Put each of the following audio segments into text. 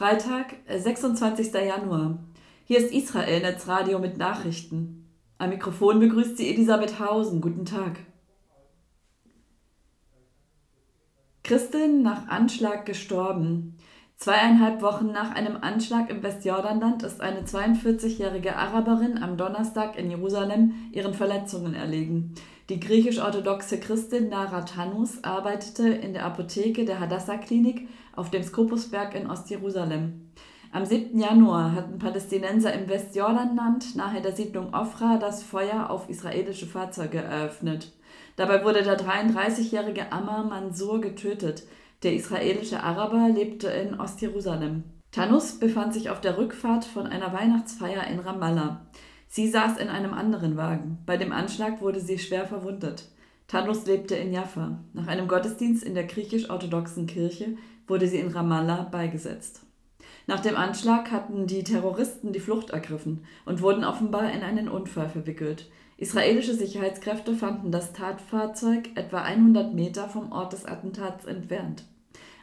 Freitag, 26. Äh, Januar. Hier ist Israel Netzradio mit Nachrichten. Am Mikrofon begrüßt sie Elisabeth Hausen. Guten Tag. Christin nach Anschlag gestorben. Zweieinhalb Wochen nach einem Anschlag im Westjordanland ist eine 42-jährige Araberin am Donnerstag in Jerusalem ihren Verletzungen erlegen. Die griechisch-orthodoxe Christin Nara Tanus arbeitete in der Apotheke der Hadassah-Klinik auf dem Skopusberg in Ostjerusalem. Am 7. Januar hatten Palästinenser im Westjordanland nahe der Siedlung Ofra das Feuer auf israelische Fahrzeuge eröffnet. Dabei wurde der 33-jährige Ammar Mansur getötet. Der israelische Araber lebte in Ostjerusalem. Tanus befand sich auf der Rückfahrt von einer Weihnachtsfeier in Ramallah. Sie saß in einem anderen Wagen. Bei dem Anschlag wurde sie schwer verwundet. Tanus lebte in Jaffa. Nach einem Gottesdienst in der griechisch-orthodoxen Kirche wurde sie in Ramallah beigesetzt. Nach dem Anschlag hatten die Terroristen die Flucht ergriffen und wurden offenbar in einen Unfall verwickelt. Israelische Sicherheitskräfte fanden das Tatfahrzeug etwa 100 Meter vom Ort des Attentats entfernt.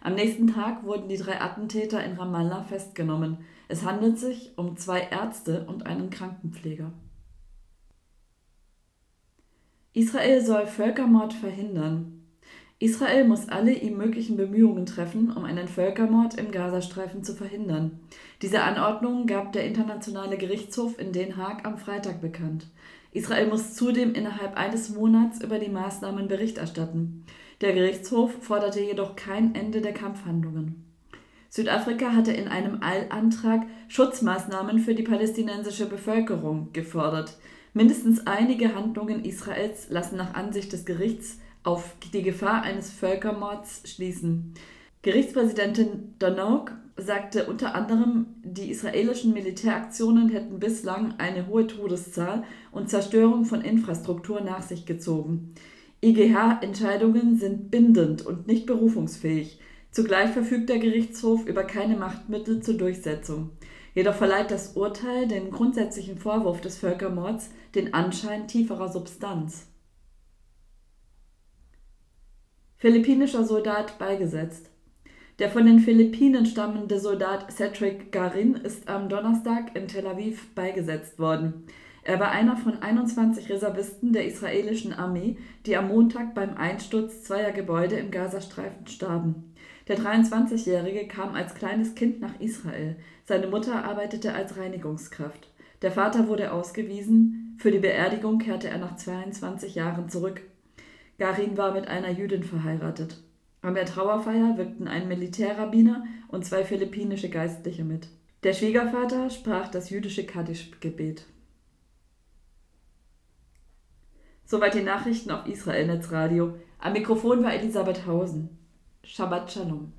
Am nächsten Tag wurden die drei Attentäter in Ramallah festgenommen. Es handelt sich um zwei Ärzte und einen Krankenpfleger. Israel soll Völkermord verhindern. Israel muss alle ihm möglichen Bemühungen treffen, um einen Völkermord im Gazastreifen zu verhindern. Diese Anordnung gab der Internationale Gerichtshof in Den Haag am Freitag bekannt. Israel muss zudem innerhalb eines Monats über die Maßnahmen Bericht erstatten. Der Gerichtshof forderte jedoch kein Ende der Kampfhandlungen. Südafrika hatte in einem Eilantrag Schutzmaßnahmen für die palästinensische Bevölkerung gefordert. Mindestens einige Handlungen Israels lassen nach Ansicht des Gerichts auf die Gefahr eines Völkermords schließen. Gerichtspräsidentin Donok sagte unter anderem, die israelischen Militäraktionen hätten bislang eine hohe Todeszahl und Zerstörung von Infrastruktur nach sich gezogen. IGH-Entscheidungen sind bindend und nicht berufungsfähig. Zugleich verfügt der Gerichtshof über keine Machtmittel zur Durchsetzung. Jedoch verleiht das Urteil dem grundsätzlichen Vorwurf des Völkermords den Anschein tieferer Substanz. Philippinischer Soldat beigesetzt. Der von den Philippinen stammende Soldat Cedric Garin ist am Donnerstag in Tel Aviv beigesetzt worden. Er war einer von 21 Reservisten der israelischen Armee, die am Montag beim Einsturz zweier Gebäude im Gazastreifen starben. Der 23-Jährige kam als kleines Kind nach Israel. Seine Mutter arbeitete als Reinigungskraft. Der Vater wurde ausgewiesen. Für die Beerdigung kehrte er nach 22 Jahren zurück. Garin war mit einer Jüdin verheiratet. An der Trauerfeier wirkten ein Militärrabbiner und zwei philippinische Geistliche mit. Der Schwiegervater sprach das jüdische Kaddisch-Gebet. Soweit die Nachrichten auf Israel Netzradio. Am Mikrofon war Elisabeth Hausen. Shabbat Shalom.